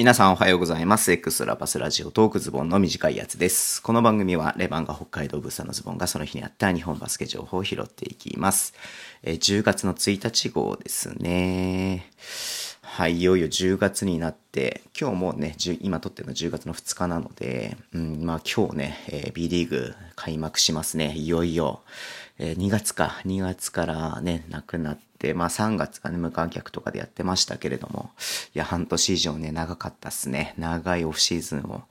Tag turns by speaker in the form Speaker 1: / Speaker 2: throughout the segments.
Speaker 1: 皆さんおはようございます。エクストラパスラジオトークズボンの短いやつです。この番組はレバンが北海道ブースターのズボンがその日にあった日本バスケ情報を拾っていきます。え10月の1日号ですね。はい、いよいよ10月になって、今日もね、今撮ってるの10月の2日なので、うん、まあ今日ね、えー B リーグ開幕しますね。いよいよ。えー2月か、2月からね、なくなって、でまあ3月がね、無観客とかでやってましたけれども、いや、半年以上ね、長かったっすね。長いオフシーズンを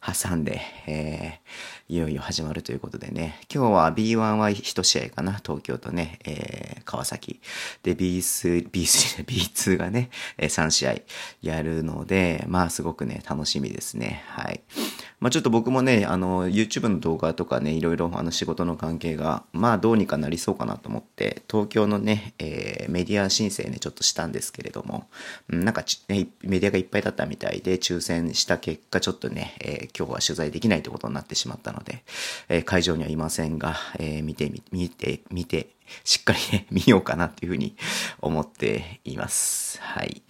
Speaker 1: 挟んで、えーいよいよ始まるということでね、今日は B1 は1試合かな、東京とね、えー川崎。で、B3、B3、B2 がね、3試合やるので、まあすごくね、楽しみですね。はい。まあちょっと僕もね、あの、YouTube の動画とかね、いろいろあの仕事の関係が、まあどうにかなりそうかなと思って、東京のね、えーメディア申請ね、ちょっとしたんですけれども、なんかち、ね、メディアがいっぱいだったみたいで、抽選した結果、ちょっとね、えー今日は取材できないということになってしまったので、えー会場にはいませんが、えー見てみ、見て、見て、しっかりね、見ようかなっていうふうに思っています。はい。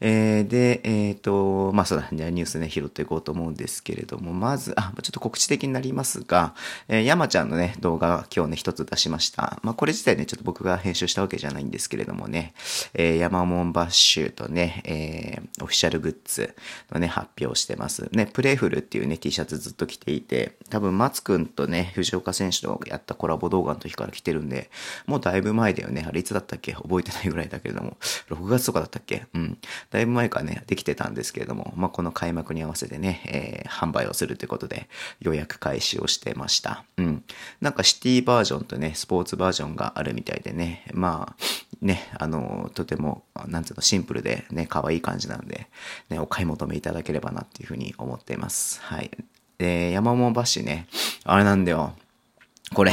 Speaker 1: えーで、えっ、と、まあそうだ、じゃあニュースね、拾っていこうと思うんですけれども、まず、あ、ちょっと告知的になりますが、えー山ちゃんのね、動画今日ね、一つ出しました。まあこれ自体ね、ちょっと僕が編集したわけじゃないんですけれどもね、えー、山門バッシュとね、えーオフィシャルグッズのね、発表してます。ね、プレイフルっていうね、T シャツずっと着ていて、多分松くんとね、藤岡選手とやったコラボ動画の時から来てるんで、もうだいぶ前だよね。あれいつだったっけ？覚えてないぐらいだけれども、6月とかだったっけ？うん。だいぶ前からね、できてたんですけれども、まあ、この開幕に合わせてね、えー販売をするということで、予約開始をしてました。うん。なんかシティバージョンとね、スポーツバージョンがあるみたいでね、まあ、ね、あの、とても、なんていうの、シンプルでね、可愛い感じなので、ね、お買い求めいただければなっていうふうに思っています。はい。で、山門バッシュね、あれなんだよ。これ、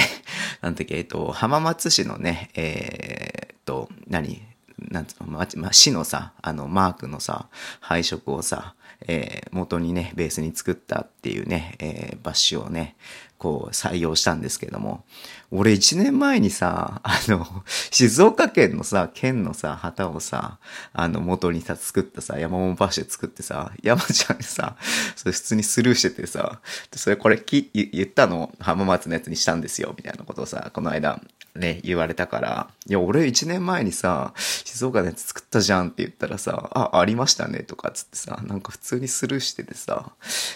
Speaker 1: なんだっけ、えっと、浜松市のね、えーっと、何？なんつうの、ま、ま、市のさ、あの、マークのさ、配色をさ、えー元にね、ベースに作ったっていうね、えーバッシュをね、こう採用したんですけども、俺1年前にさ、あの、静岡県のさ、県のさ、旗をさ、あの、元にさ、作ったさ、山本バッシュ作ってさ、山ちゃんにさ、それ普通にスルーしててさ、それこれき言ったの浜松のやつにしたんですよ、みたいなことをさ、この間、ね、言われたから、いや、俺1年前にさ、静岡のやつ作ったじゃんって言ったらさ、あ、ありましたね、とかっつってさ、なんか普通にスルーしててさ、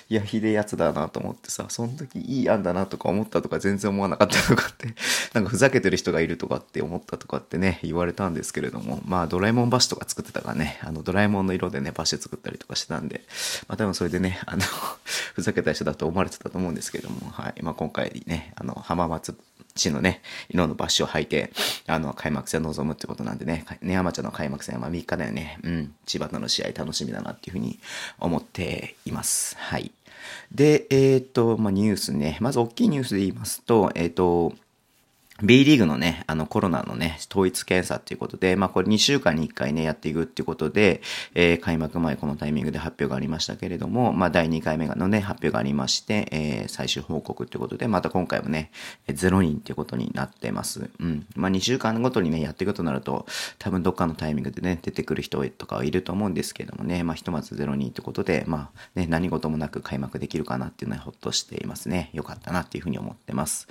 Speaker 1: いや、ひでえやつだなと思ってさ、その時いい案だなとか思ったとか全然思わなかったとかって、なんかふざけてる人がいるとかって思ったとかってね、言われたんですけれども、まあ、ドラえもんバッシュとか作ってたからね、あの、ドラえもんの色でね、バッシュ作ったりとかしてたんで、まあ、多分それでね、あの、ふざけた人だと思われてたと思うんですけれども、はい、まあ、今回ね、あの、浜松地のね、色のバッシュを履いて、あの、開幕戦を臨むってことなんでね、ね、山ちゃんの開幕戦は3日だよね。うん、千葉との試合楽しみだなっていうふうに思っています。はい。で、えっ、と、まあ、ニュースね。まず大きいニュースで言いますと、えっ、と、B リーグのね、あのコロナのね、統一検査っていうことで、まあこれ2週間に1回ね、やっていくっていうことで、えー開幕前このタイミングで発表がありましたけれども、まあ第2回目のね、発表がありまして、えー最終報告っていうことで、また今回もね、0人っていうことになってます。うん。まあ2週間ごとにね、やっていくとなると、多分どっかのタイミングでね、出てくる人とかはいると思うんですけどもね、まあひとまず0人ってことで、まあね、何事もなく開幕できるかなっていうのはほっとしていますね。よかったなっていうふうに思ってます。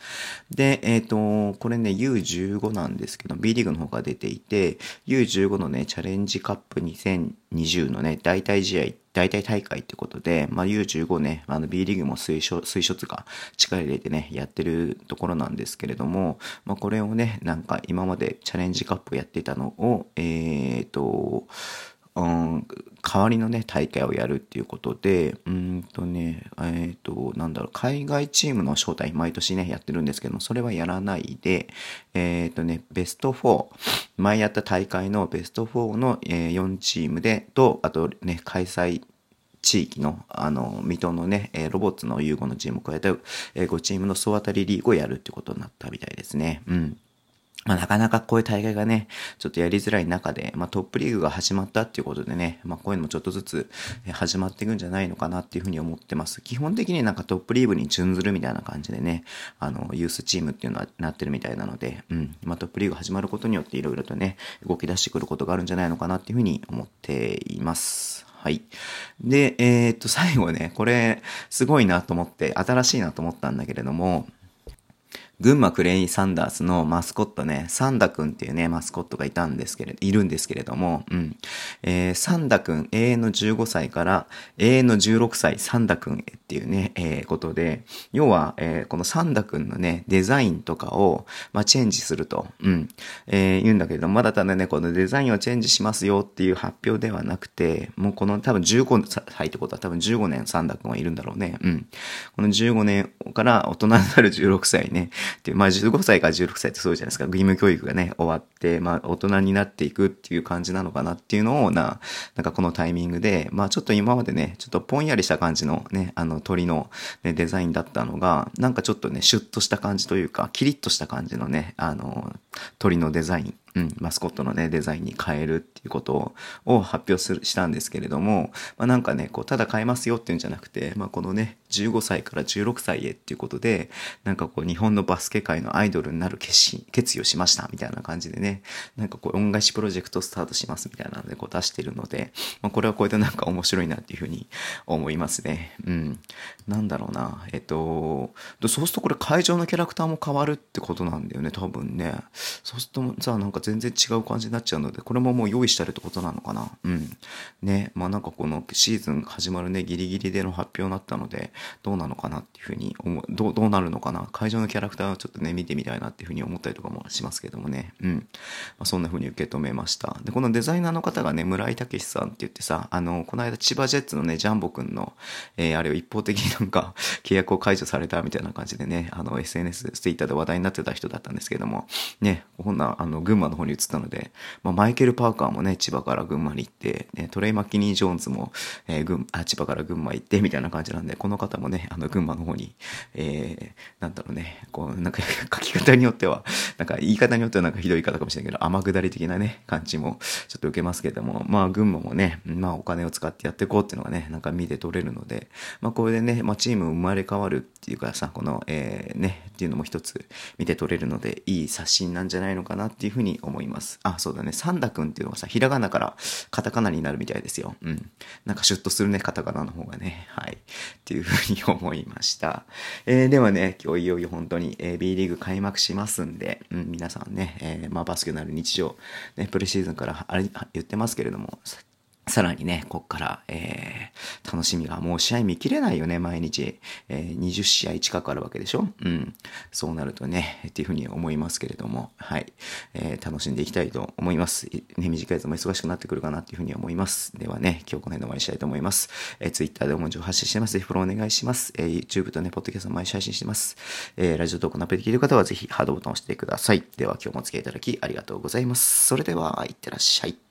Speaker 1: で、えっ、と、これね、U15 なんですけど、B リーグの方が出ていて、U15 のね、チャレンジカップ2020のね、代替試合、代替大会ってことで、まあ、U15 ね、あの B リーグも推奨、推奨つか、力入れてね、やってるところなんですけれども、まあ、これをね、なんか今までチャレンジカップやってたのを、えっ、と、うん、代わりのね、大会をやるっていうことで、うんとね、えっ、と、なんだろう、海外チームの招待、毎年ね、やってるんですけども、それはやらないで、えっ、とね、ベスト4、前やった大会のベスト4の、えー4チームで、と、あとね、開催、地域の、あの、水戸のね、えロボッツの融合のチームを加えて、え5チームの総当たりリーグをやるってことになったみたいですね。うん。まあ、なかなかこういう大会がね、ちょっとやりづらい中で、まあ、トップリーグが始まったっていうことでね、まあ、こういうのもちょっとずつ始まっていくんじゃないのかなっていうふうに思ってます。基本的になんかトップリーグに準ずるみたいな感じでね、あの、ユースチームっていうのはなってるみたいなので、うん、まあ、トップリーグ始まることによっていろいろとね、動き出してくることがあるんじゃないのかなっていうふうに思っています。はい。で、えー、っと、最後ね、これ、すごいなと思って、新しいなと思ったんだけれども、群馬クレイサンダースのマスコットね、サンダ君っていうね、マスコットがいたんですけれど、いるんですけれども、うん。えー、サンダ君、永遠の15歳から永遠の16歳、サンダ君へっていうね、えー、ことで、要は、えー、このサンダ君のね、デザインとかを、まあ、チェンジすると、うん、えー、言うんだけれども、まだただね、このデザインをチェンジしますよっていう発表ではなくて、もうこの多分15歳ってことは多分15年サンダ君はいるんだろうね。うん。この15年から大人になる16歳ね、で、まあ15歳から16歳ってそうじゃないですか。義務教育がね、終わって、まあ大人になっていくっていう感じなのかなっていうのをな、なんかこのタイミングで、まあちょっと今までね、ちょっとぽんやりした感じのね、あの鳥の、ね、デザインだったのが、なんかちょっとね、シュッとした感じというか、キリッとした感じのね、あの、鳥のデザインうん、マスコットのね、デザインに変えるっていうことを発表する、したんですけれども、まあ、なんかね、こう、ただ変えますよっていうんじゃなくて、まあ、このね、15歳から16歳へっていうことで、なんかこう、日本のバスケ界のアイドルになる決心、決意をしました、みたいな感じでね、なんかこう、恩返しプロジェクトスタートします、みたいなので、こう出してるので、まあ、これはこれでなんか面白いなっていうふうに思いますね。うん。なんだろうな、えっと、そうするとこれ会場のキャラクターも変わるってことなんだよね、多分ね。そうするとさ、なんか全然違う感じになっちゃうので、これももう用意してあるってことなのかな？うん。ね、まあなんかこのシーズン始まるね、ギリギリでの発表になったので、どうなのかなっていうふうに思う、どう、どうなるのかな？会場のキャラクターをちょっとね、見てみたいなっていうふうに思ったりとかもしますけどもね。うん。まあ、そんなふうに受け止めました。で、このデザイナーの方がね、村井武さんって言ってさ、あの、この間千葉ジェッツのね、ジャンボくんの、えー、あれを一方的になんか契約を解除されたみたいな感じでね、あの、SNS、ツイッターで話題になってた人だったんですけども、ね、こんな、あの、群馬の方に移ったので、まあ、マイケル・パーカーもね、千葉から群馬に行って、ね、トレイ・マッキニー・ジョーンズも、えー、群あ千葉から群馬行って、みたいな感じなんで、この方もね、あの、群馬の方に、えー、なんだろうね、こう、なんか書き方によっては、なんか言い方によってはなんかひどい言い方かもしれないけど、天下り的なね、感じもちょっと受けますけども、まあ、群馬もね、まあ、お金を使ってやっていこうっていうのがね、なんか見て取れるので、まあ、これでね、まあ、チーム生まれ変わるっていうかさ、この、えー、ね、っていうのも一つ見て取れるので、いい刷新なんじゃないのかなっていうふうに思います。あ、そうだね、サンダ君っていうのがさ、ひらがなからカタカナになるみたいですよ。うん。なんかシュッとするね、カタカナの方がね。はい。っていうふうに思いました。えー、ではね、今日いよいよ本当に、えー、B リーグ開幕しますんで、うん、皆さんね、えー、まあバスケのある日常、ね、プレシーズンからあれ言ってますけれども、さらにね、こっから、えー、楽しみが、もう試合見切れないよね、毎日。えー、20試合近くあるわけでしょ？うん。そうなるとね、っていうふうに思いますけれども、はい。えー、楽しんでいきたいと思います。ね、短いやつも忙しくなってくるかなっていうふうに思います。ではね、今日この辺で終わりしたいと思います。えー、Twitter でも情報発信してます。ぜひフォローお願いします。えー、YouTube とね、ポッドキャスト毎週配信してます。えー、ラジオトークのアプリで聞いてる方はぜひハードボタンを押してください。では今日もお付き合いいただきありがとうございます。それでは、いってらっしゃい。